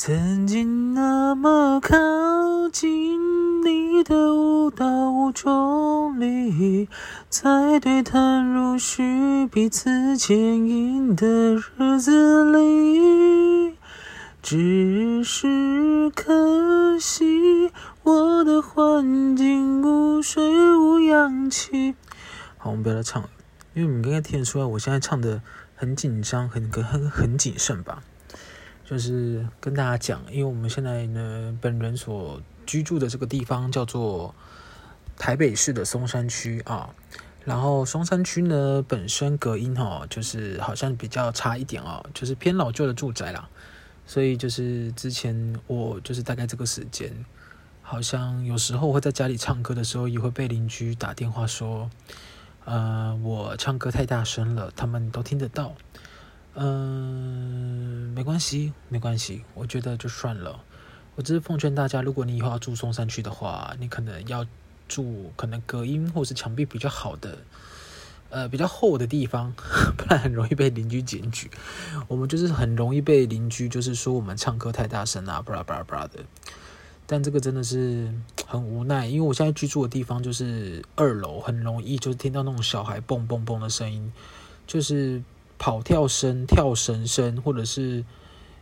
曾经那么靠近你的舞蹈中里，在对谈如许彼此牵引的日子里，只是可惜我的环境无水无氧气。好，我们不要再唱了，因为你们应该听得出来，我现在唱的很紧张，很很很谨慎吧。就是跟大家讲，因为我们现在呢，本人所居住的这个地方叫做台北市的松山区啊。然后松山区呢，本身隔音哦，就是好像比较差一点哦，就是偏老旧的住宅啦。所以就是之前我就是大概这个时间，好像有时候会在家里唱歌的时候，也会被邻居打电话说，呃，我唱歌太大声了，他们都听得到。嗯，没关系，没关系，我觉得就算了。我只是奉劝大家，如果你以后要住松山区的话，你可能要住可能隔音或是墙壁比较好的，呃，比较厚的地方，不然很容易被邻居检举。我们就是很容易被邻居就是说我们唱歌太大声啊，巴拉巴拉巴拉的。但这个真的是很无奈，因为我现在居住的地方就是二楼，很容易就是听到那种小孩蹦蹦蹦的声音，就是。跑跳声、跳绳声，或者是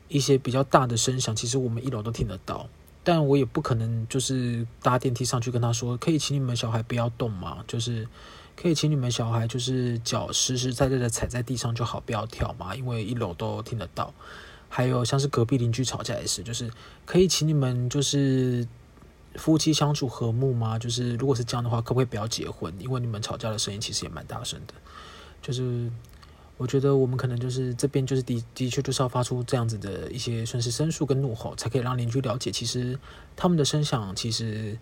一些比较大的声响，其实我们一楼都听得到。但我也不可能就是搭电梯上去跟他说，可以请你们小孩不要动吗？就是可以请你们小孩就是脚实实在在的踩在地上就好，不要跳嘛，因为一楼都听得到。还有像是隔壁邻居吵架也是，就是可以请你们就是夫妻相处和睦吗？就是如果是这样的话，可不可以不要结婚？因为你们吵架的声音其实也蛮大声的，就是。我觉得我们可能就是这边就是的的确就是要发出这样子的一些算是申诉跟怒吼，才可以让邻居了解，其实他们的声响其实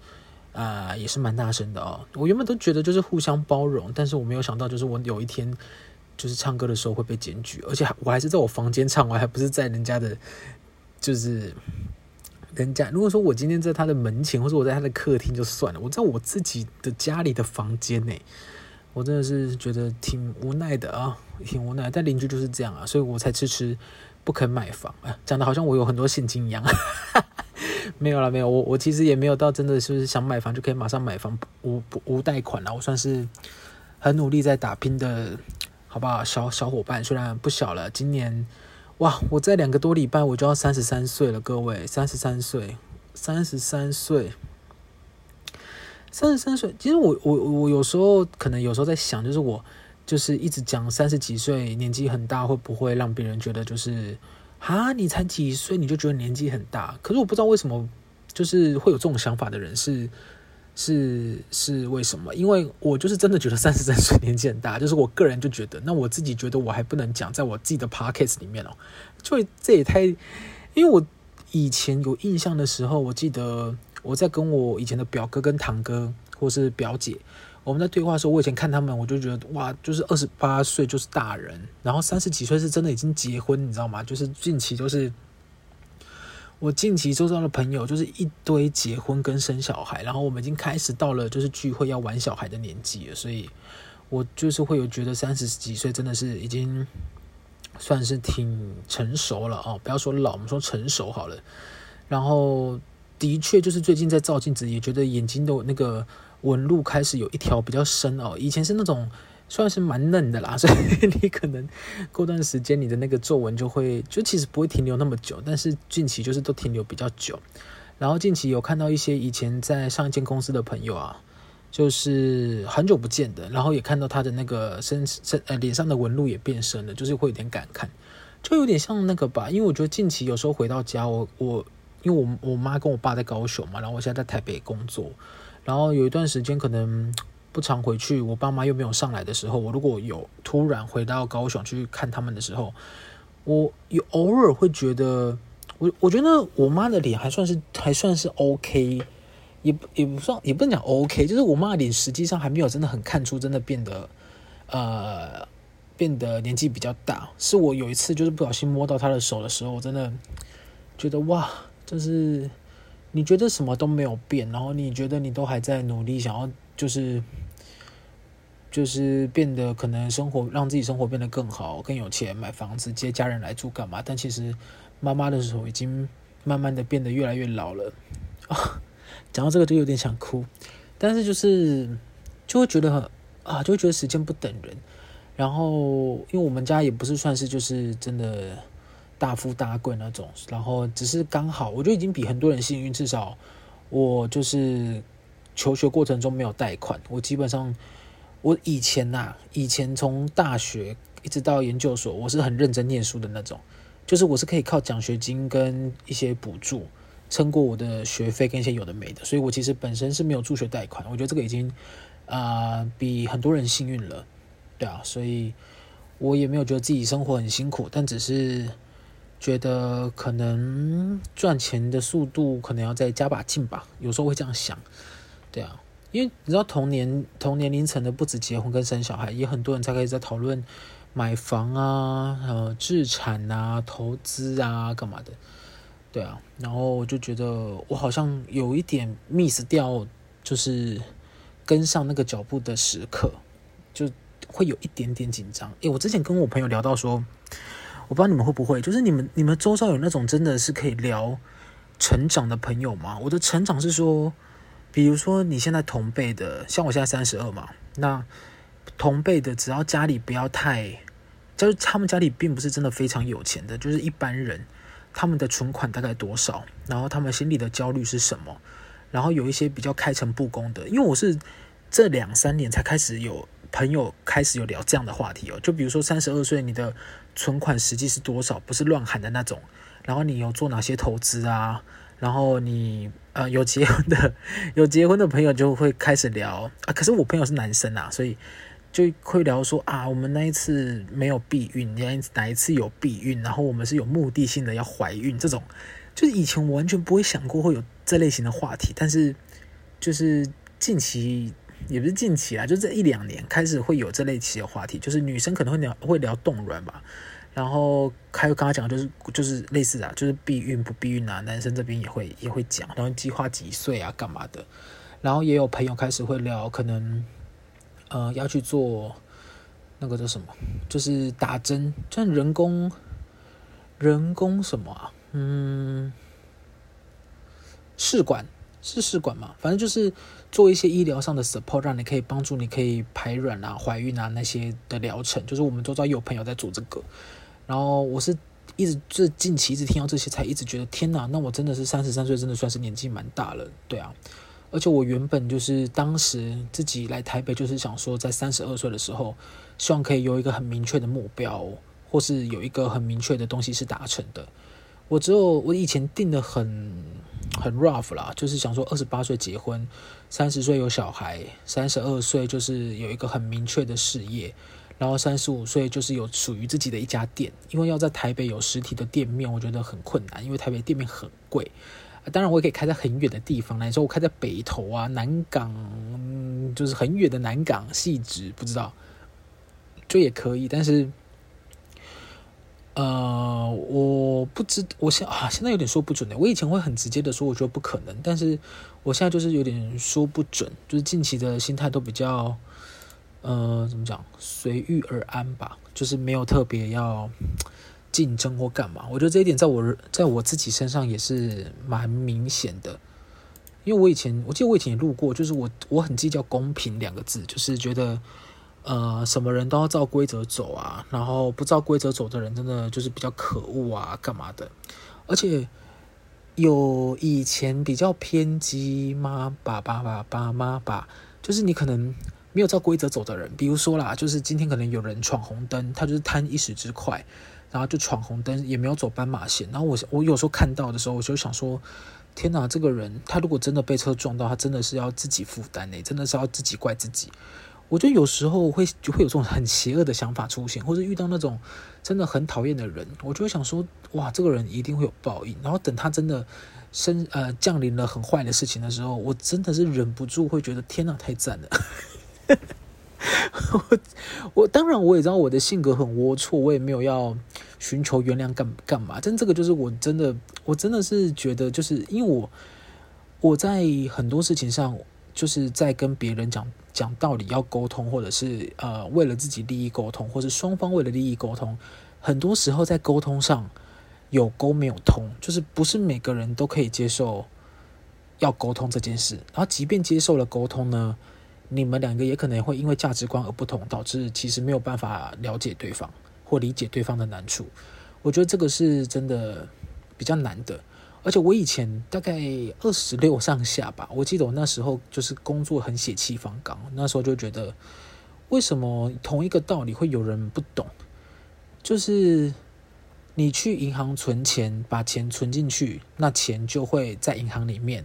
啊、也是蛮大声的哦。我原本都觉得就是互相包容，但是我没有想到就是我有一天就是唱歌的时候会被检举，而且我还是在我房间唱，我还不是在人家的，就是人家如果说我今天在他的门前，或者我在他的客厅就算了，我在我自己的家里的房间内。我真的是觉得挺无奈的啊，挺无奈。但邻居就是这样啊，所以我才迟迟不肯买房啊。讲的好像我有很多现金一样，没有了，没有。我我其实也没有到真的是想买房就可以马上买房，无无贷款了。我算是很努力在打拼的，好不好？小小伙伴虽然不小了，今年哇，我在两个多礼拜我就要三十三岁了，各位，三十三岁，三十三岁。三十三岁，其实我我我有时候可能有时候在想，就是我就是一直讲三十几岁年纪很大，会不会让别人觉得就是啊，你才几岁你就觉得年纪很大？可是我不知道为什么，就是会有这种想法的人是是是为什么？因为我就是真的觉得三十三岁年纪很大，就是我个人就觉得，那我自己觉得我还不能讲，在我自己的 podcast 里面哦，就这也太，因为我以前有印象的时候，我记得。我在跟我以前的表哥跟堂哥，或是表姐，我们在对话的时候，我以前看他们，我就觉得哇，就是二十八岁就是大人，然后三十几岁是真的已经结婚，你知道吗？就是近期就是我近期周遭的朋友，就是一堆结婚跟生小孩，然后我们已经开始到了就是聚会要玩小孩的年纪了，所以我就是会有觉得三十几岁真的是已经算是挺成熟了哦，不要说老，我们说成熟好了，然后。的确，就是最近在照镜子，也觉得眼睛的那个纹路开始有一条比较深哦。以前是那种算是蛮嫩的啦，所以你可能过段时间你的那个皱纹就会，就其实不会停留那么久。但是近期就是都停留比较久。然后近期有看到一些以前在上一间公司的朋友啊，就是很久不见的，然后也看到他的那个身身呃脸上的纹路也变深了，就是会有点感慨，就有点像那个吧。因为我觉得近期有时候回到家，我我。因为我我妈跟我爸在高雄嘛，然后我现在在台北工作，然后有一段时间可能不常回去，我爸妈又没有上来的时候，我如果有突然回到高雄去看他们的时候，我有偶尔会觉得，我我觉得我妈的脸还算是还算是 OK，也也不算也不能讲 OK，就是我妈的脸实际上还没有真的很看出真的变得呃变得年纪比较大，是我有一次就是不小心摸到她的手的时候，我真的觉得哇。就是你觉得什么都没有变，然后你觉得你都还在努力，想要就是就是变得可能生活让自己生活变得更好，更有钱，买房子接家人来住干嘛？但其实妈妈的时候已经慢慢的变得越来越老了啊。讲到这个就有点想哭，但是就是就会觉得很啊，就会觉得时间不等人。然后因为我们家也不是算是就是真的大富大贵那种，然后只是刚好，我觉得已经比很多人幸运，至少我就是求学过程中没有贷款，我基本上。我以前呐、以前从大学一直到研究所，我是很认真念书的那种，就是我是可以靠奖学金跟一些补助撑过我的学费跟一些有的没的，所以我其实本身是没有助学贷款。我觉得这个已经啊、比很多人幸运了，对啊，所以我也没有觉得自己生活很辛苦，但只是觉得可能赚钱的速度可能要再加把劲吧，有时候会这样想，对啊。因为你知道同年同年龄层的不止结婚跟生小孩，也很多人才开始在讨论买房啊、呃、置产啊、投资啊干嘛的，对啊，然后我就觉得我好像有一点 miss 掉，就是跟上那个脚步的时刻，就会有一点点紧张。诶，我之前跟我朋友聊到说，我不知道你们会不会，就是你们你们周遭有那种真的是可以聊成长的朋友吗？我的成长是说。比如说，你现在同辈的，像我现在三十二嘛，那同辈的只要家里不要太，就是他们家里并不是真的非常有钱的，就是一般人，他们的存款大概多少，然后他们心里的焦虑是什么，然后有一些比较开诚布公的，因为我是这两三年才开始有朋友开始有聊这样的话题哦，就比如说三十二岁，你的存款实际是多少，不是乱喊的那种，然后你有做哪些投资啊？然后你呃有结婚的 有结婚的朋友就会开始聊。啊，可是我朋友是男生啊，所以就会聊说啊，我们那一次没有避孕，哪一哪一次有避孕，然后我们是有目的性的要怀孕，这种。就是以前我完全不会想过会有这类型的话题，但是就是近期也不是近期啦，就这一两年开始会有这类型的话题，就是女生可能会聊会聊冻卵吧。然后还有刚刚讲的就是就是类似啊，就是避孕不避孕啊，男生这边也会也会讲，然后计划几岁啊，干嘛的，然后也有朋友开始会聊，可能呃要去做那个叫什么，就是打针，像人工人工什么啊，嗯，试管是试管嘛，反正就是做一些医疗上的 support，让你可以帮助你可以排卵啊、怀孕啊那些的疗程，就是我们都知道有朋友在做这个。然后我是一直这近期一直听到这些，才一直觉得天哪，那我真的是三十三岁，真的算是年纪蛮大了，对啊。而且我原本就是当时自己来台北，就是想说在三十二岁的时候，希望可以有一个很明确的目标，或是有一个很明确的东西是达成的。我只有我以前定的很很 rough 啦，就是想说二十八岁结婚，三十岁有小孩，三十二岁就是有一个很明确的事业。然后三十五岁就是有属于自己的一家店，因为要在台北有实体的店面，我觉得很困难，因为台北店面很贵。当然，我也可以开在很远的地方，来说我开在北投啊、南港，就是很远的南港、汐止，不知道，就也可以。但是，呃，我不知，我现啊，现在有点说不准的。我以前会很直接的说，我觉得不可能，但是我现在就是有点说不准，就是近期的心态都比较。呃，怎么讲？随遇而安吧，就是没有特别要竞争或干嘛。我觉得这一点在我在我自己身上也是蛮明显的。因为我以前，我记得我以前也录过，就是我我很计较公平两个字，就是觉得呃，什么人都要照规则走啊，然后不照规则走的人，真的就是比较可恶啊，干嘛的？而且有以前比较偏激吗爸爸爸爸妈爸，就是你可能。没有照规则走的人，比如说啦，就是今天可能有人闯红灯，他就是贪一时之快，然后就闯红灯，也没有走斑马线。然后我我有时候看到的时候，我就想说，天哪，这个人他如果真的被车撞到，他真的是要自己负担呢，真的是要自己怪自己。我觉得有时候会就会有这种很邪恶的想法出现，或者遇到那种真的很讨厌的人，我就会想说，哇，这个人一定会有报应。然后等他真的生呃降临了很坏的事情的时候，我真的是忍不住会觉得，天哪，太赞了。我我当然我也知道我的性格很龌龊，我也没有要寻求原谅干干嘛。但这个就是我真的，我真的是觉得，就是因为我我在很多事情上，就是在跟别人讲讲道理要沟通，或者是呃为了自己利益沟通，或是双方为了利益沟通，很多时候在沟通上有沟没有通，就是不是每个人都可以接受要沟通这件事。然后，即便接受了沟通呢，你们两个也可能会因为价值观而不同，导致其实没有办法了解对方或理解对方的难处。我觉得这个是真的比较难的。而且我以前大概二十六上下吧，我记得我那时候就是工作很血气方刚，那时候就觉得为什么同一个道理会有人不懂？就是你去银行存钱，把钱存进去，那钱就会在银行里面。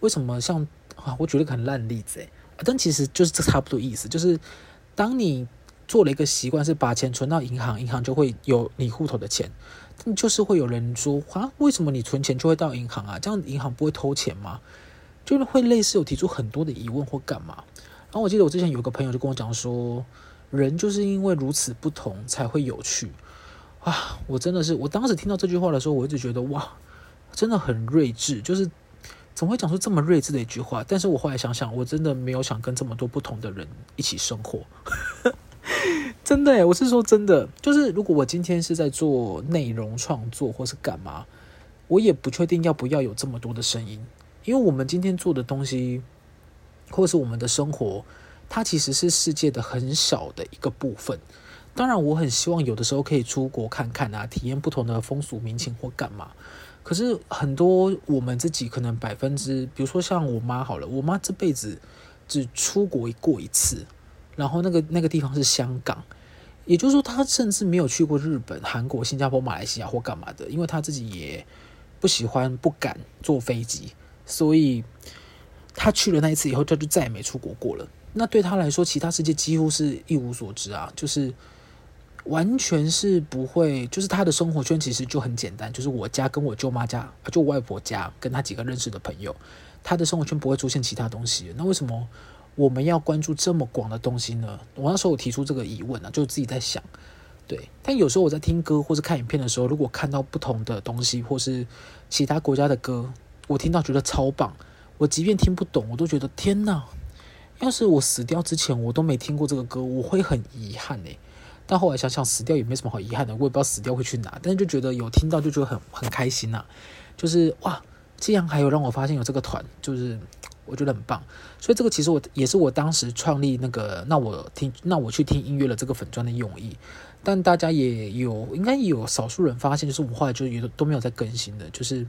为什么像啊？我举了个很烂例子诶，但其实就是这差不多意思，就是当你做了一个习惯，是把钱存到银行，银行就会有你户头的钱。但就是会有人说啊，为什么你存钱就会到银行啊？这样银行不会偷钱吗？就是会类似有提出很多的疑问或干嘛。然后我记得我之前有个朋友就跟我讲说，人就是因为如此不同才会有趣啊！我真的是，我当时听到这句话的时候，我一直觉得哇，真的很睿智，就是怎么会讲出这么睿智的一句话？但是我后来想想，我真的没有想跟这么多不同的人一起生活。真的，我是说真的，就是如果我今天是在做内容创作或是干嘛，我也不确定要不要有这么多的声音，因为我们今天做的东西，或是我们的生活，它其实是世界的很小的一个部分。当然，我很希望有的时候可以出国看看啊，体验不同的风俗民情或干嘛。可是很多我们自己可能百分之，比如说像我妈好了，我妈这辈子只出国过一次。然后那个那个地方是香港，也就是说，他甚至没有去过日本、韩国、新加坡、马来西亚或干嘛的，因为他自己也不喜欢、不敢坐飞机，所以他去了那一次以后，他就再也没出国过了。那对他来说，其他世界几乎是一无所知啊，就是完全是不会，就是他的生活圈其实就很简单，就是我家跟我舅妈家，就我外婆家跟他几个认识的朋友，他的生活圈不会出现其他东西。那为什么？我们要关注这么广的东西呢？我那时候我提出这个疑问啊，就自己在想，对。但有时候我在听歌或是看影片的时候，如果看到不同的东西或是其他国家的歌，我听到觉得超棒，我即便听不懂，我都觉得天哪！要是我死掉之前我都没听过这个歌，我会很遗憾诶。但后来想想，死掉也没什么好遗憾的，我也不知道死掉会去哪，但是就觉得有听到就觉得很很开心呐，就是哇，竟然还有让我发现有这个团，就是。我觉得很棒，所以这个其实我也是我当时创立那个，那我听，那我去听音乐的这个粉专的用意。但大家也有，应该有少数人发现，就是我后来就也都没有再更新的。就是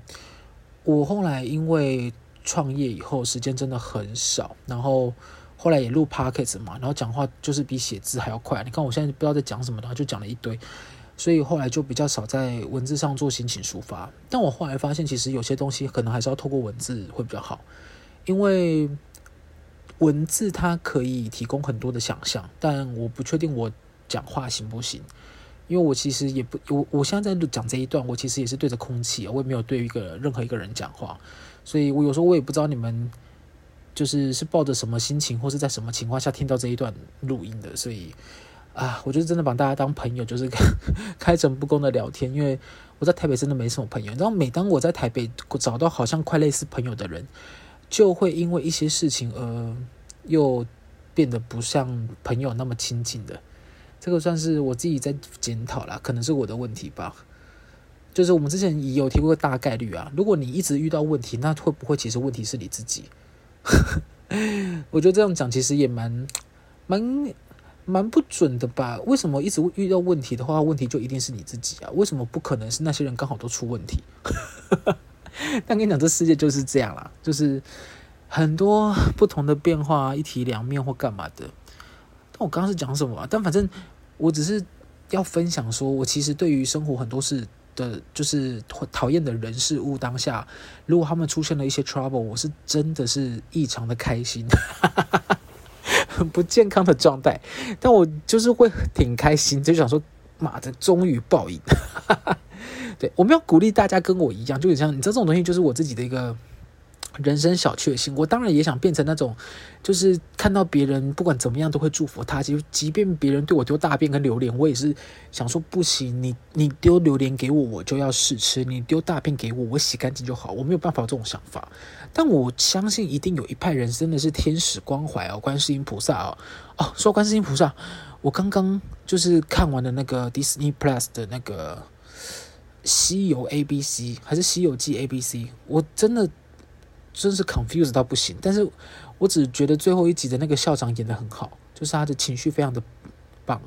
我后来因为创业以后，时间真的很少，然后后来也录 Podcast 嘛，然后讲话就是比写字还要快。你看我现在不知道在讲什么的话，就讲了一堆，所以后来就比较少在文字上做心情抒发。但我后来发现，其实有些东西可能还是要透过文字会比较好。因为文字它可以提供很多的想象，但我不确定我讲话行不行。因为我其实也不，我我现在在讲这一段，我其实也是对着空气，我也没有对一个任何一个人讲话，所以我有时候我也不知道你们就是是抱着什么心情，或是在什么情况下听到这一段录音的。所以啊，我就是真的把大家当朋友，就是 开诚布公的聊天。因为我在台北真的没什么朋友，然后每当我在台北 找到好像快类似朋友的人。就会因为一些事情而又变得不像朋友那么亲近的，这个算是我自己在检讨啦，可能是我的问题吧。就是我们之前也有提过大概率啊，如果你一直遇到问题，那会不会其实问题是你自己？我觉得这样讲其实也蛮蛮蛮不准的吧？为什么一直遇到问题的话，问题就一定是你自己啊？为什么不可能是那些人刚好都出问题？但跟你讲，这世界就是这样啦，就是很多不同的变化，一体两面或干嘛的。但我刚刚是讲什么？但反正我只是要分享说，我其实对于生活很多事的，就是讨厌的人事物当下，如果他们出现了一些 trouble，我是真的是异常的开心，很 不健康的状态。但我就是会挺开心，就想说，妈的，终于报应。对，我们要鼓励大家跟我一样，就像你这种东西，就是我自己的一个人生小确幸。我当然也想变成那种，就是看到别人不管怎么样都会祝福他，就即便别人对我丢大便跟榴莲，我也是想说不行，你你丢榴莲给我，我就要试吃；你丢大便给我，我洗干净就好。我没有办法这种想法，但我相信一定有一派人真的是天使关怀哦，观世音菩萨哦。哦，说观世音菩萨，我刚刚就是看完了那个 Disney Plus 的那个。西游 A B C 还是西游记 A B C，我真的真是 confused 到不行。但是我只觉得最后一集的那个校长演得很好，就是他的情绪非常的棒。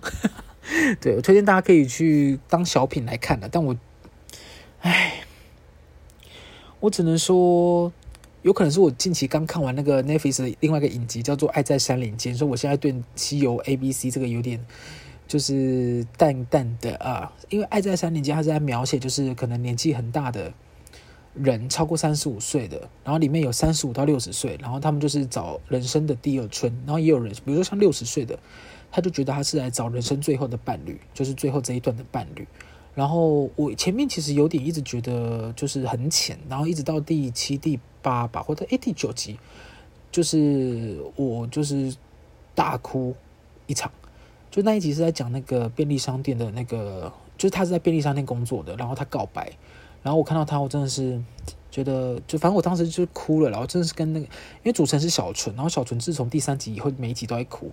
对，我推荐大家可以去当小品来看的。但我，唉，我只能说，有可能是我近期刚看完那个 Netflix 的另外一个影集，叫做《爱在山林间》，所以我现在对西游 A B C 这个有点。就是淡淡的啊，因为《爱在三年间》它是在描写，就是可能年纪很大的人，超过三十五岁的，然后里面有三十五到六十岁，然后他们就是找人生的第二春，然后也有人，比如说像六十岁的，他就觉得他是来找人生最后的伴侣，就是最后这一段的伴侣。然后我前面其实有点一直觉得就是很浅，然后一直到第七、第八吧，或者诶第九集，就是我就是大哭一场。就那一集是在讲那个便利商店的那个，就是他是在便利商店工作的，然后他告白，然后我看到他，我真的是觉得，就反正我当时就是哭了，然后真的是跟那个，因为主持人是小纯，然后小纯自从第三集以后每一集都在哭，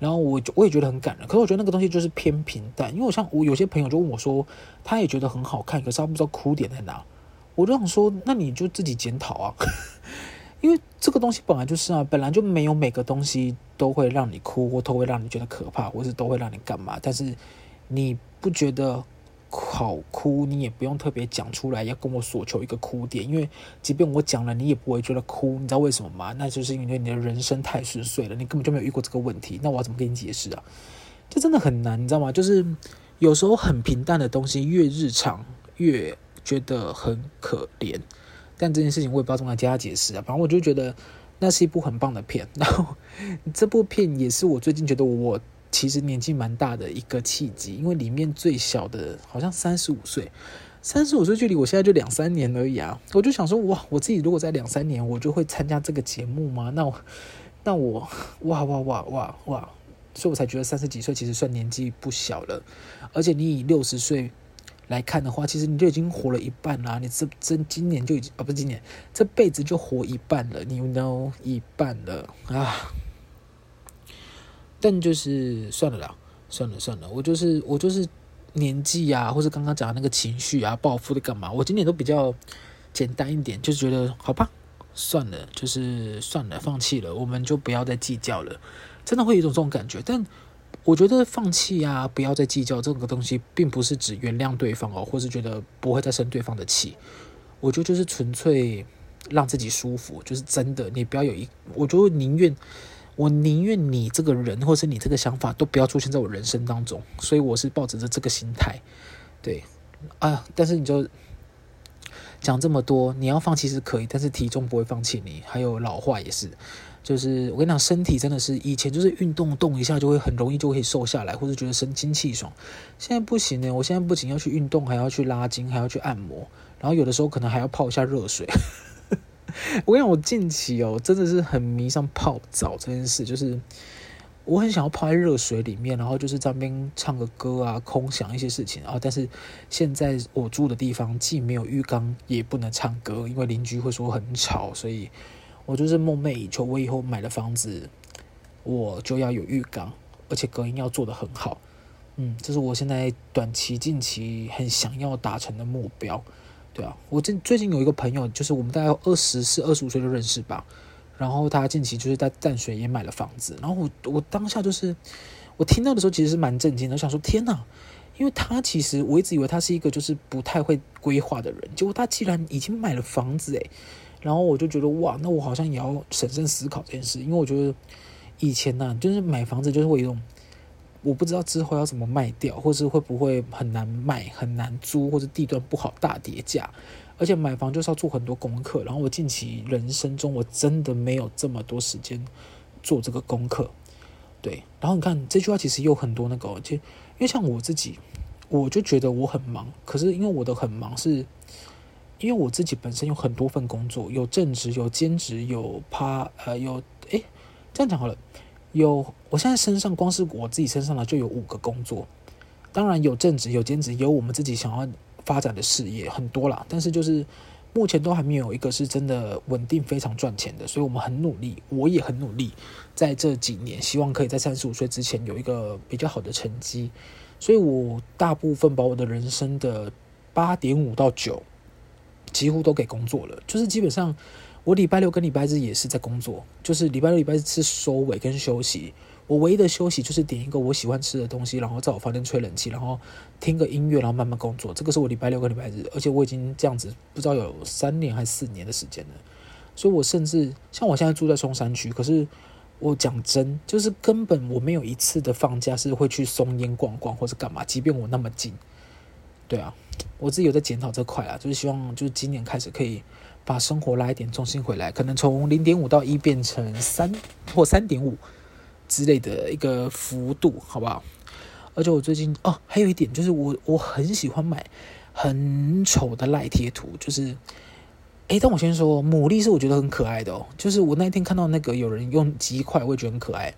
然后我我也觉得很感人，可是我觉得那个东西就是偏平淡，因为我像我有些朋友就问我说，他也觉得很好看，可是他不知道哭点在哪，我就想说，那你就自己检讨啊。因为这个东西本来就是啊，本来就没有每个东西都会让你哭，或都会让你觉得可怕，或是都会让你干嘛。但是你不觉得好哭，你也不用特别讲出来，要跟我索求一个哭点。因为即便我讲了，你也不会觉得哭。你知道为什么吗？那就是因为你的人生太顺遂了，你根本就没有遇过这个问题。那我要怎么跟你解释啊？这真的很难，你知道吗？就是有时候很平淡的东西，越日常越觉得很可怜。但这件事情我也不知道怎么替他解释啊，反正我就觉得那是一部很棒的片。然后这部片也是我最近觉得我其实年纪蛮大的一个契机，因为里面最小的好像三十五岁，三十五岁距离我现在就两三年而已啊。我就想说，哇，我自己如果在两三年，我就会参加这个节目吗？那我那我哇哇哇哇哇，所以我才觉得三十几岁其实算年纪不小了，而且你以六十岁。来看的话，其实你就已经活了一半啦。你这这今年就已经啊，不是今年，这辈子就活一半了。你 know 一半了啊。但就是算了啦，算了算了，我就是我就是年纪啊，或者刚刚讲的那个情绪啊，报复的干嘛？我今年都比较简单一点，就觉得好吧，算了，就是算了，放弃了，我们就不要再计较了。真的会有一种这种感觉，但。我觉得放弃啊，不要再计较这个东西，并不是指原谅对方哦，或是觉得不会再生对方的气。我觉得就是纯粹让自己舒服，就是真的，你不要有一，我就宁愿，我宁愿你这个人，或是你这个想法都不要出现在我人生当中。所以我是抱着着这个心态，对啊，但是你就讲这么多，你要放弃是可以，但是体重不会放弃你，还有老化也是。就是我跟你讲，身体真的是以前就是运动动一下就会很容易就可以瘦下来，或者觉得神清气爽。现在不行呢，我现在不仅要去运动，还要去拉筋，还要去按摩，然后有的时候可能还要泡一下热水。我跟你讲，我近期哦，真的是很迷上泡澡这件事，就是我很想要泡在热水里面，然后就是在那边唱个歌啊，空想一些事情啊。但是现在我住的地方既没有浴缸，也不能唱歌，因为邻居会说很吵，所以。我就是梦寐以求，我以后买了房子，我就要有浴缸，而且隔音要做得很好。嗯，这是我现在短期、近期很想要达成的目标。对啊，我最最近有一个朋友，就是我们大概二十四、二十五岁就认识吧。然后他近期就是在淡水也买了房子。然后我我当下就是我听到的时候，其实是蛮震惊的。我想说天哪，因为他其实我一直以为他是一个就是不太会规划的人，结果他既然已经买了房子，诶。然后我就觉得哇，那我好像也要审慎思考这件事，因为我觉得以前呢、就是买房子就是会有一种，我不知道之后要怎么卖掉，或是会不会很难卖、很难租，或者地段不好大跌价，而且买房就是要做很多功课。然后我近期人生中我真的没有这么多时间做这个功课，对。然后你看这句话其实有很多那个，就因为像我自己，我就觉得我很忙，可是因为我的很忙是。因为我自己本身有很多份工作，有正职，有兼职，有趴呃有诶，这样讲好了，有我现在身上光是我自己身上的就有五个工作，当然有正职，有兼职，有我们自己想要发展的事业很多啦，但是就是目前都还没有一个是真的稳定非常赚钱的，所以我们很努力，我也很努力，在这几年希望可以在三十五岁之前有一个比较好的成绩，所以我大部分把我的人生的。八点五到九，几乎都给工作了。就是基本上，我礼拜六跟礼拜日也是在工作，就是礼拜六、礼拜日是收尾跟休息。我唯一的休息就是点一个我喜欢吃的东西，然后在我房间吹冷气，然后听个音乐，然后慢慢工作。这个是我礼拜六跟礼拜日，而且我已经这样子不知道有三年还是四年的时间了。所以我甚至像我现在住在松山区，可是我讲真，就是根本我没有一次的放假是会去松烟逛逛或是干嘛，即便我那么近。对啊，我自己有在检讨这块啊，就是希望就是今年开始可以把生活拉一点重心回来，可能从零点五到一变成三或三点五。之类的一个幅度，好不好？而且我最近哦，还有一点就是我我很喜欢买很丑的赖贴图，就是，诶，但我先说牡蛎是我觉得很可爱的哦，就是我那天看到那个有人用鸡块，我也觉得很可爱，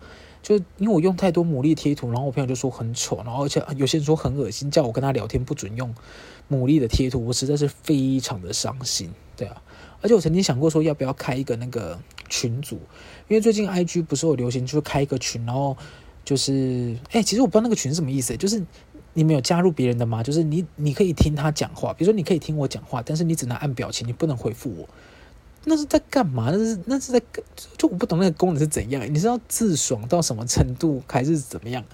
就因为我用太多牡蛎贴图，然后我朋友就说很丑，然后而且有些人说很恶心，叫我跟他聊天不准用牡蛎的贴图，我实在是非常的伤心，对啊。而且我曾经想过说，要不要开一个那个群组，因为最近 IG 不是有流行，就是开一个群，然后就是，哎，其实我不知道那个群是什么意思，就是你没有加入别人的吗？就是你你可以听他讲话，比如说你可以听我讲话，但是你只能按表情，你不能回复我。那是在干嘛？那是那是在，就我不懂那个功能是怎样？你是要自爽到什么程度，还是怎么样？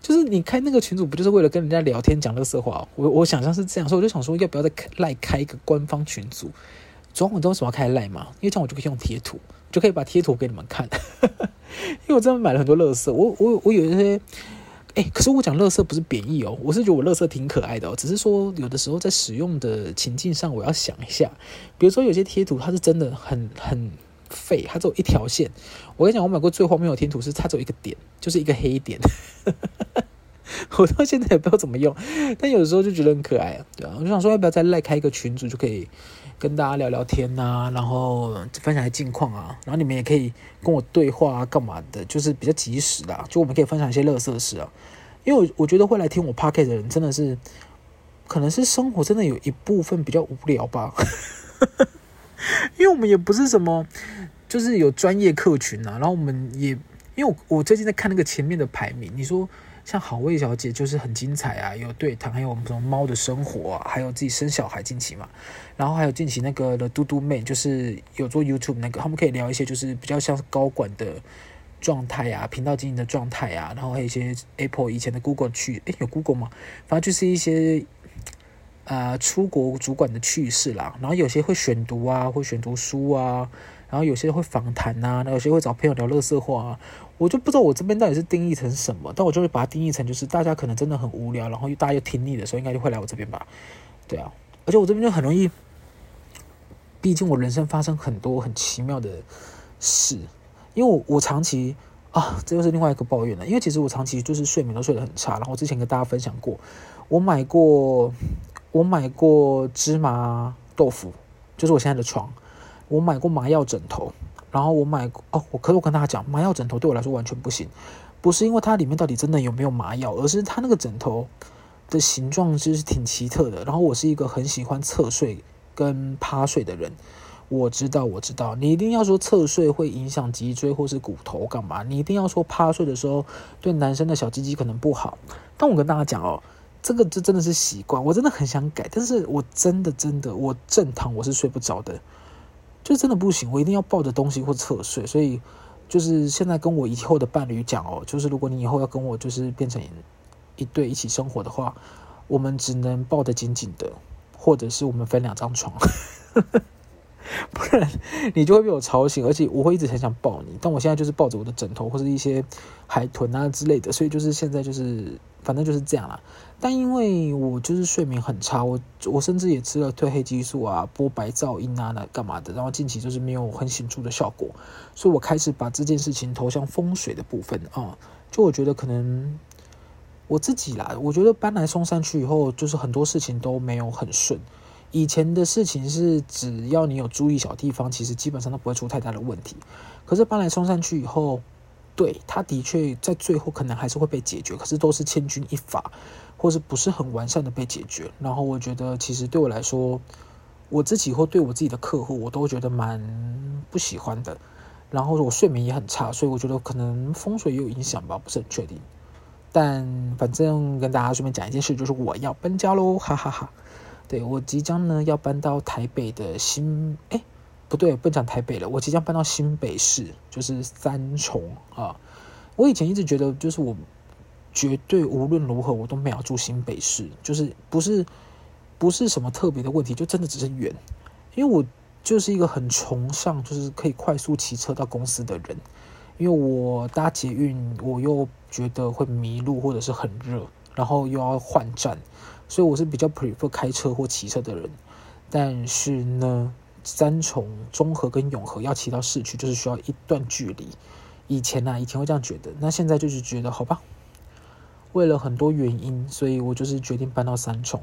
就是你开那个群组，不就是为了跟人家聊天讲乐色话？我我想象是这样，所以我就想说，要不要再开来开一个官方群组？主要我知道为什么开赖嘛？因为这样我就可以用贴图，就可以把贴图给你们看。因为我真的买了很多乐色，我我我有一些，哎、可是我讲乐色不是贬义哦，我是觉得我乐色挺可爱的哦，只是说有的时候在使用的情境上，我要想一下。比如说有些贴图它是真的很很废，它只有一条线。我跟你讲，我买过最荒谬的贴图是它只有一个点，就是一个黑点。我到现在也不知道怎么用，但有的时候就觉得很可爱啊，对啊，我就想说要不要再赖开一个群组就可以。跟大家聊聊天呐、啊，然后分享一下近况啊，然后你们也可以跟我对话啊，干嘛的，就是比较及时的，就我们可以分享一些垃圾事啊。因为我我觉得会来听我 p o c a s t 的人，真的是可能是生活真的有一部分比较无聊吧，因为我们也不是什么就是有专业客群啊，然后我们也因为我我最近在看那个前面的排名，你说。像好味小姐就是很精彩啊，有对谈，还有我们什么猫的生活，还有自己生小孩近期嘛，然后还有近期那个的嘟嘟妹，就是有做 YouTube 那个，他们可以聊一些就是比较像高管的状态啊，频道经营的状态啊，然后还有一些 Apple 以前的 Google 去，诶，有 Google 吗？反正就是一些呃出国主管的趣事啦，然后有些会选读啊，会选读书啊。然后有些会访谈呐、啊，有些会找朋友聊乐色话啊，我就不知道我这边到底是定义成什么，但我就会把它定义成就是大家可能真的很无聊，然后又大家又听腻的时候，应该就会来我这边吧。对啊，而且我这边就很容易，毕竟我人生发生很多很奇妙的事，因为我我长期啊，这又是另外一个抱怨了，因为其实我长期就是睡眠都睡得很差，然后我之前跟大家分享过，我买过我买过芝麻豆腐，就是我现在的床。我买过麻药枕头，然后我买哦，我可是我跟大家讲，麻药枕头对我来说完全不行，不是因为它里面到底真的有没有麻药，而是它那个枕头的形状就是挺奇特的。然后我是一个很喜欢侧睡跟趴睡的人，我知道，我知道，你一定要说侧睡会影响脊椎或是骨头干嘛？你一定要说趴睡的时候对男生的小鸡鸡可能不好。但我跟大家讲哦，这个这真的是习惯，我真的很想改，但是我真的真的我正躺我是睡不着的。就真的不行，我一定要抱着东西或侧睡，所以就是现在跟我以后的伴侣讲哦，就是如果你以后要跟我就是变成一对一起生活的话，我们只能抱得紧紧的，或者是我们分两张床。不然你就会被我吵醒，而且我会一直很想抱你。但我现在就是抱着我的枕头或者一些海豚啊之类的，所以就是现在就是反正就是这样啦。但因为我就是睡眠很差，我我甚至也吃了褪黑激素啊、播白噪音啊、那干嘛的，然后近期就是没有很显著的效果，所以我开始把这件事情投向风水的部分啊。就我觉得可能我自己啦，我觉得搬来松山区以后，就是很多事情都没有很顺。以前的事情是，只要你有注意小地方，其实基本上都不会出太大的问题。可是搬来松山区以后，对，他的确在最后可能还是会被解决，可是都是千钧一发，或是不是很完善的被解决。然后我觉得，其实对我来说，我自己或对我自己的客户，我都觉得蛮不喜欢的。然后我睡眠也很差，所以我觉得可能风水也有影响吧，不是很确定。但反正跟大家顺便讲一件事，就是我要搬家喽，哈哈哈。对，我即将呢要搬到台北的新，哎，不对，不讲台北了，我即将搬到新北市，就是三重啊。我以前一直觉得，就是我绝对无论如何我都没有住新北市，就是不是不是什么特别的问题，就真的只是远，因为我就是一个很崇尚就是可以快速骑车到公司的人，因为我搭捷运我又觉得会迷路或者是很热，然后又要换站。所以我是比较 prefer 开车或骑车的人，但是呢，三重、中和跟永和要骑到市区，就是需要一段距离。以前呢、啊，以前会这样觉得，那现在就是觉得好吧。为了很多原因，所以我就是决定搬到三重。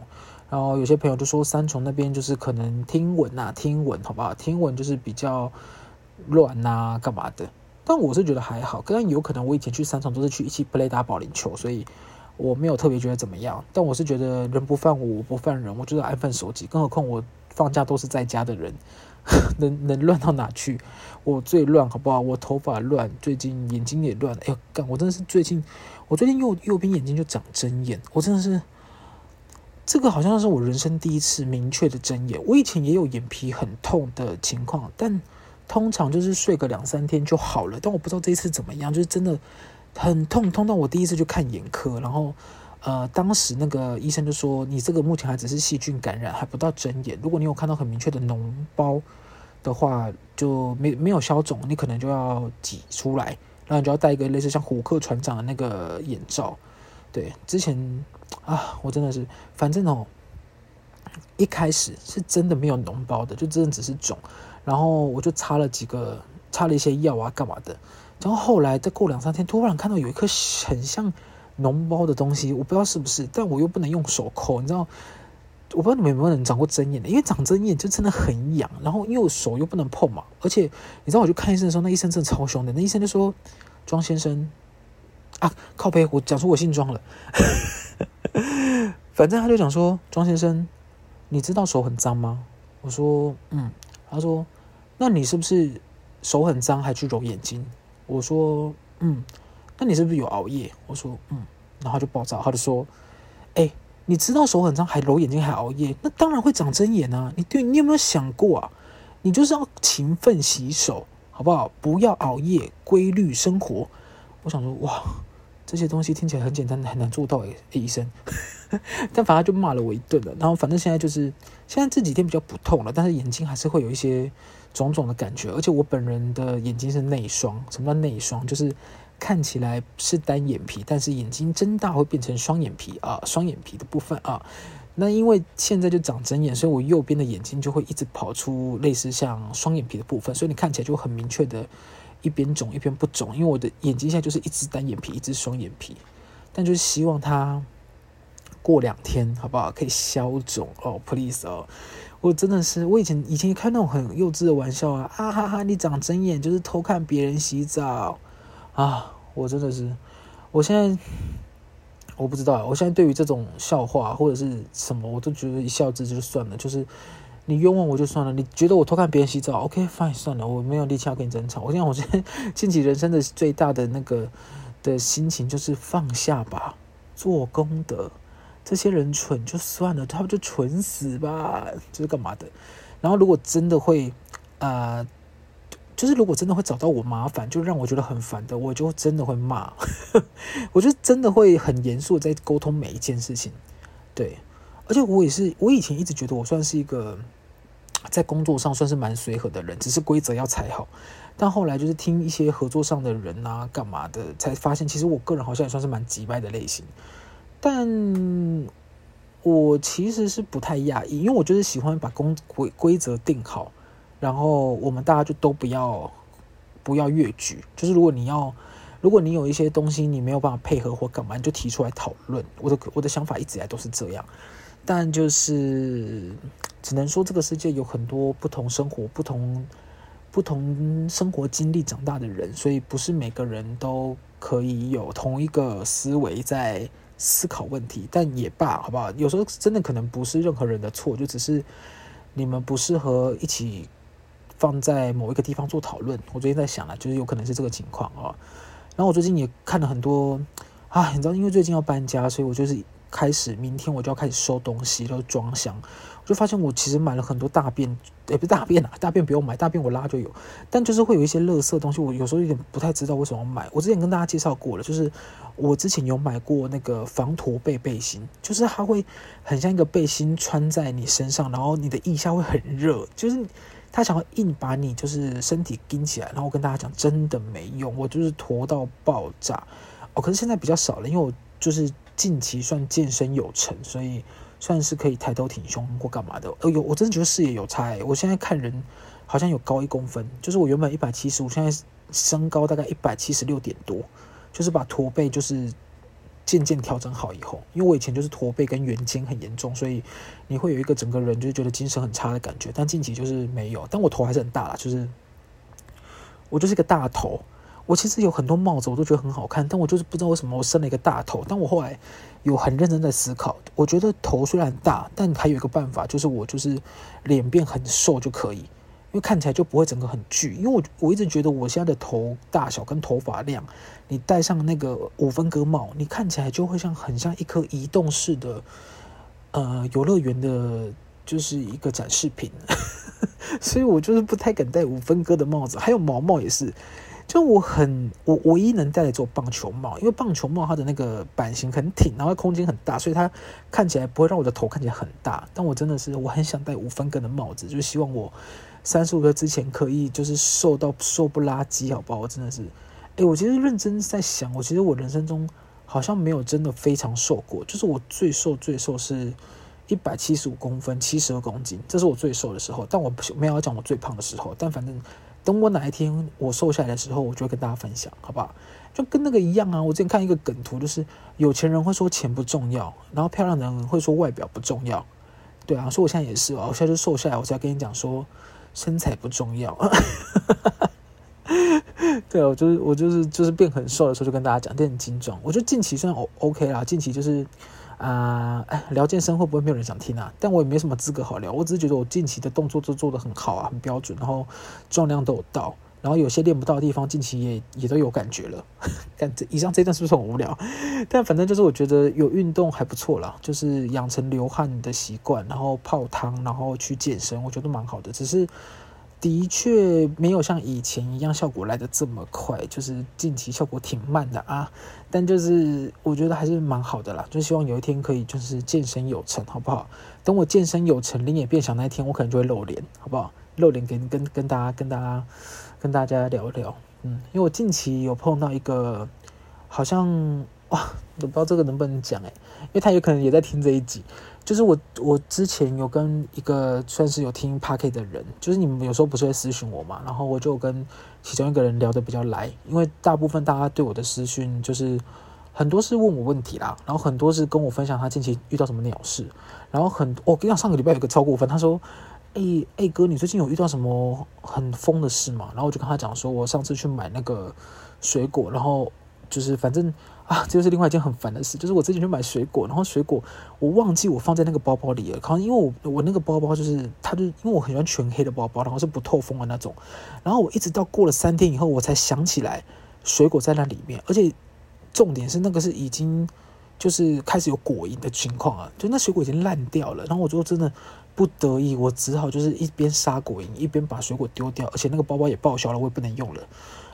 然后有些朋友就说三重那边就是可能听闻呐，听闻好不好？听闻就是比较乱呐、啊，干嘛的？但我是觉得还好，但有可能我以前去三重都是去一起 play 打保龄球，所以。我没有特别觉得怎么样，但我是觉得人不犯我，我不犯人，我就是爱犯手机。更何况我放假都是在家的人，能能乱到哪去？我最乱好不好？我头发乱，最近眼睛也乱。哎呦，干！我真的是最近，我最近右右边眼睛就长针眼，我真的是，这个好像是我人生第一次明确的针眼。我以前也有眼皮很痛的情况，但通常就是睡个两三天就好了。但我不知道这一次怎么样，就是真的。很痛，痛到我第一次去看眼科，然后，呃，当时那个医生就说，你这个目前还只是细菌感染，还不到针眼。如果你有看到很明确的脓包的话，就没没有消肿，你可能就要挤出来，然后你就要戴一个类似像虎克船长的那个眼罩。对，之前啊，我真的是，反正哦，一开始是真的没有脓包的，就真的只是肿，然后我就擦了几个，擦了一些药啊，干嘛的。然后后来再过两三天，突然看到有一颗很像脓包的东西，我不知道是不是，但我又不能用手抠，你知道？我不知道你们有没有人长过针眼的，因为长针眼就真的很痒，然后因为我手又不能碰嘛，而且你知道我去看医生的时候，那医生真的超凶的，那医生就说：“庄先生啊，靠背，我讲出我姓庄了，反正他就讲说，庄先生，你知道手很脏吗？”我说：“嗯。”他说：“那你是不是手很脏还去揉眼睛？”我说，嗯，那你是不是有熬夜？我说，嗯，然后就爆炸，他就说，哎、你知道手很脏还揉眼睛还熬夜，那当然会长针眼啊！你对，你有没有想过啊？你就是要勤奋洗手，好不好？不要熬夜，规律生活。我想说，哇，这些东西听起来很简单，很难做到诶，医生。但反正就骂了我一顿了。然后反正现在就是，现在这几天比较不痛了，但是眼睛还是会有一些。种种的感觉，而且我本人的眼睛是内双。什么叫内双？就是看起来是单眼皮，但是眼睛睁大会变成双眼皮啊，双眼皮的部分啊。那因为现在就长针眼，所以我右边的眼睛就会一直跑出类似像双眼皮的部分，所以你看起来就很明确的，一边肿一边不肿。因为我的眼睛现在就是一只单眼皮，一只双眼皮，但就是希望它过两天好不好？可以消肿哦，please 哦。我真的是，我以前以前开那种很幼稚的玩笑啊，啊哈哈！你长针眼就是偷看别人洗澡啊！我真的是，我现在我不知道，我现在对于这种笑话或者是什么，我都觉得一笑置之就算了。就是你冤枉我就算了，你觉得我偷看别人洗澡，OK fine 算了，我没有力气要跟你争吵。我现在我现在 兴起人生的最大的那个的心情就是放下吧，做功德。这些人蠢就算了，他们就蠢死吧，这是干嘛的？然后如果真的会，呃，就是如果真的会找到我麻烦，就让我觉得很烦的，我就真的会骂，我就真的会很严肃在沟通每一件事情。对，而且我也是，我以前一直觉得我算是一个在工作上算是蛮随和的人，只是规则要踩好。但后来就是听一些合作上的人啊，干嘛的，才发现其实我个人好像也算是蛮急掰的类型。但我其实是不太讶异，因为我就是喜欢把工规规则定好，然后我们大家就都不要不要越矩。就是如果你要，如果你有一些东西你没有办法配合或干嘛，你就提出来讨论。我的我的想法一直以来都是这样。但就是只能说这个世界有很多不同生活、不同不同生活经历长大的人，所以不是每个人都可以有同一个思维在。思考问题，但也罢，好不好？有时候真的可能不是任何人的错，就只是你们不适合一起放在某一个地方做讨论。我最近在想了，就是有可能是这个情况啊。然后我最近也看了很多啊，你知道，因为最近要搬家，所以我就是开始，明天我就要开始收东西，然后装箱。我就发现我其实买了很多大便，也不是大便啊，大便不用买，大便我拉就有。但就是会有一些垃圾东西，我有时候有点不太知道为什么买。我之前跟大家介绍过了，就是我之前有买过那个防驼背背心，就是它会很像一个背心穿在你身上，然后你的腋下会很热，就是他想要硬把你就是身体顶起来。然后我跟大家讲，真的没用，我就是驼到爆炸。哦，可是现在比较少了，因为我就是近期算健身有成，所以。算是可以抬头挺胸或干嘛的，哎呦，我真的觉得视野有差欸。我现在看人好像有高一公分，就是我原本一百七十五，现在身高大概一百七十六点多，就是把驼背就是渐渐调整好以后，因为我以前就是驼背跟圆肩很严重，所以你会有一个整个人就觉得精神很差的感觉。但近期就是没有，但我头还是很大啦，就是我就是一个大头。我其实有很多帽子，我都觉得很好看，但我就是不知道为什么我生了一个大头。但我后来有很认真在思考，我觉得头虽然大，但还有一个办法，就是我就是脸变很瘦就可以，因为看起来就不会整个很巨。因为我我一直觉得我现在的头大小跟头发量，你戴上那个五分割帽，你看起来就会像很像一颗移动式的呃游乐园的，就是一个展示品。所以我就是不太敢戴五分割的帽子，还有毛帽也是。就我很我唯一能戴的做棒球帽，因为棒球帽它的那个版型很挺，然后空间很大，所以它看起来不会让我的头看起来很大。但我真的是我很想戴五分根的帽子，就是希望我三十五岁之前可以就是瘦到瘦不拉几，好不好？我真的是，哎，我其实认真在想，我其实我人生中好像没有真的非常瘦过，就是我最瘦最瘦是一百七十五公分，七十二公斤，这是我最瘦的时候。但我没有要讲我最胖的时候，但反正。等我哪一天我瘦下来的时候，我就会跟大家分享，好不好？就跟那个一样啊。我之前看一个梗图，就是有钱人会说钱不重要，然后漂亮的人会说外表不重要。对啊，所以我现在也是啊，我现在就瘦下来，我才跟你讲说身材不重要。对，我就是我就是就是变很瘦的时候就跟大家讲变很精壮。我觉得近期算 O OK 啦，近期就是。啊，哎，聊健身会不会没有人想听啊？但我也没什么资格好聊，我只是觉得我近期的动作都做得很好啊，很标准，然后重量都有到，然后有些练不到的地方，近期也也都有感觉了。但这以上这段是不是很无聊？但反正就是我觉得有运动还不错啦，就是养成流汗的习惯，然后泡汤，然后去健身，我觉得蛮好的。只是。的确没有像以前一样效果来得这么快，就是近期效果挺慢的啊。但就是我觉得还是蛮好的啦，就希望有一天可以就是健身有成，好不好？等我健身有成，脸也变小那一天，我可能就会露脸，好不好？露脸跟跟跟大家跟大家聊一聊，嗯，因为我近期有碰到一个，好像哇，我不知道这个能不能讲诶，因为他有可能也在听这一集。就是我，我之前有跟一个算是有听 Podcast 的人，就是你们有时候不是会私讯我嘛，然后我就跟其中一个人聊得比较来，因为大部分大家对我的私讯就是很多是问我问题啦，然后很多是跟我分享他近期遇到什么鸟事，然后很我跟你讲上个礼拜有个超过分，他说，哎、欸、哎、哥，你最近有遇到什么很疯的事吗？然后我就跟他讲说，我上次去买那个水果，然后就是反正。啊，这就是另外一件很烦的事，就是我之前去买水果，然后水果我忘记我放在那个包包里了。可能因为我我那个包包就是，它就因为我很喜欢全黑的包包，然后是不透风的那种。然后我一直到过了三天以后，我才想起来水果在那里面，而且重点是那个是已经就是开始有果蝇的情况啊，就那水果已经烂掉了。然后我就真的不得已，我只好就是一边杀果蝇，一边把水果丢掉，而且那个包包也报销了，我也不能用了。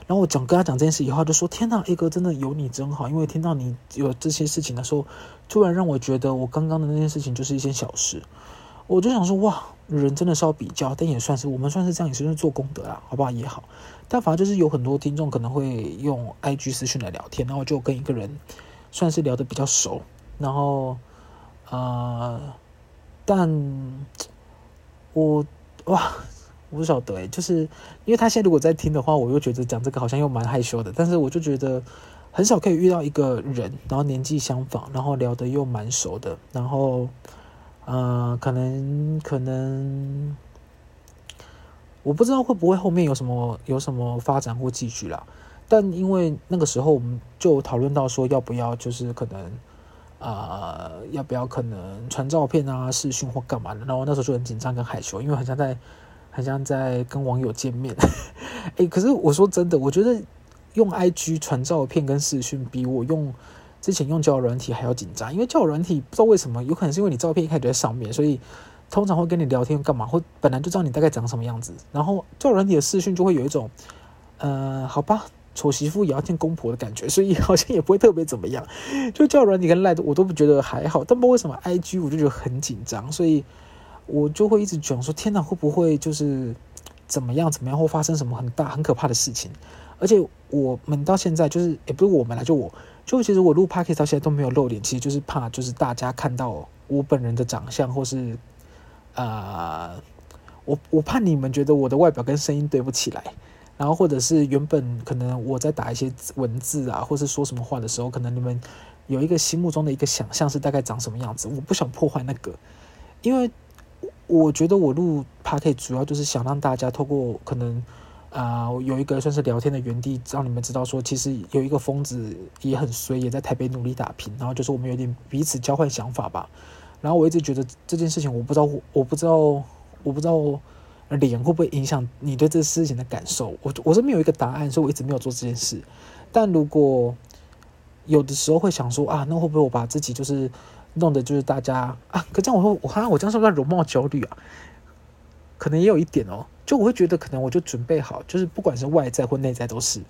然后我讲跟他讲这件事以后，他就说：“天哪，A 哥真的有你真好，因为听到你有这些事情的时候，突然让我觉得我刚刚的那件事情就是一件小事。”我就想说：“哇，人真的是要比较，但也算是我们算是这样，也是做功德啊，好不好？也好。但反正就是有很多听众可能会用 IG 私讯来聊天，然后就跟一个人算是聊得比较熟，然后呃，但我哇。”我不晓得哎，就是因为他现在如果在听的话，我又觉得讲这个好像又蛮害羞的。但是我就觉得很少可以遇到一个人，然后年纪相仿，然后聊得又蛮熟的，然后呃，可能可能我不知道会不会后面有什么有什么发展或继续啦。但因为那个时候我们就讨论到说要不要就是可能啊、呃，要不要可能传照片啊、视讯或干嘛的。然后那时候就很紧张跟害羞，因为好像在。很像在跟网友见面，哎，可是我说真的，我觉得用 IG 传照片跟视讯，比我用之前用交友软体还要紧张，因为交友软体不知道为什么，有可能是因为你照片一开始在上面，所以通常会跟你聊天干嘛，或本来就知道你大概长什么样子，然后交友软体的视讯就会有一种，呃，好吧，丑媳妇也要见公婆的感觉，所以好像也不会特别怎么样。就交友软体跟赖的我都不觉得还好，但不知为什么 IG 我就觉得很紧张，所以我就会一直讲说，天哪，会不会就是怎么样怎么样，或发生什么很大很可怕的事情？而且我们到现在就是，也不是我们啦，就我就其实我录 Podcast 到现在都没有露脸，其实就是怕就是大家看到我本人的长相，或是啊、我我怕你们觉得我的外表跟声音对不起来，然后或者是原本可能我在打一些文字啊，或是说什么话的时候，可能你们有一个心目中的一个想象是大概长什么样子，我不想破坏那个，因为我觉得我录 party 主要就是想让大家透过可能。啊、有一个算是聊天的园地，让你们知道说，其实有一个疯子也很衰，也在台北努力打拼。然后就是我们有点彼此交换想法吧。然后我一直觉得这件事情，我不知道，我不知道，我不知道脸会不会影响你对这事情的感受。我我是没有一个答案，所以我一直没有做这件事。但如果有的时候会想说啊，那会不会我把自己就是弄得就是大家啊？可这样我说我哈，我这样是不是容貌焦虑啊？可能也有一点哦。就我会觉得，可能我就准备好，就是不管是外在或内在都是，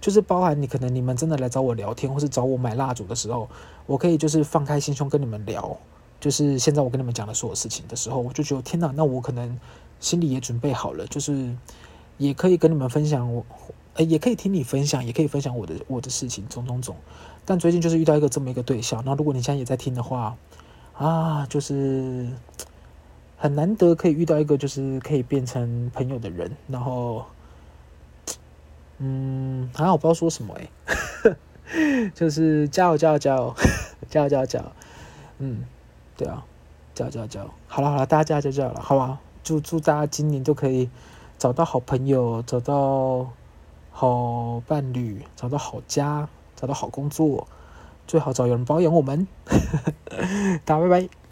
就是包含你可能你们真的来找我聊天，或是找我买蜡烛的时候，我可以就是放开心胸跟你们聊，就是现在我跟你们讲的所有事情的时候，我就觉得天哪，那我可能心里也准备好了，就是也可以跟你们分享我，呃，也可以听你分享，也可以分享我的我的事情，种种种。但最近就是遇到一个这么一个对象，那如果你现在也在听的话，啊，就是。很难得可以遇到一个就是可以变成朋友的人，然后，嗯，好像我不知道说什么哎，就是加油加油加油加油加油加油，嗯，对啊，叫叫叫，好了好了，大家加油加油了，好吧，祝祝大家今年都可以找到好朋友，找到好伴侣，找到好家，找到好工作，最好找有人包养我们，大家拜拜。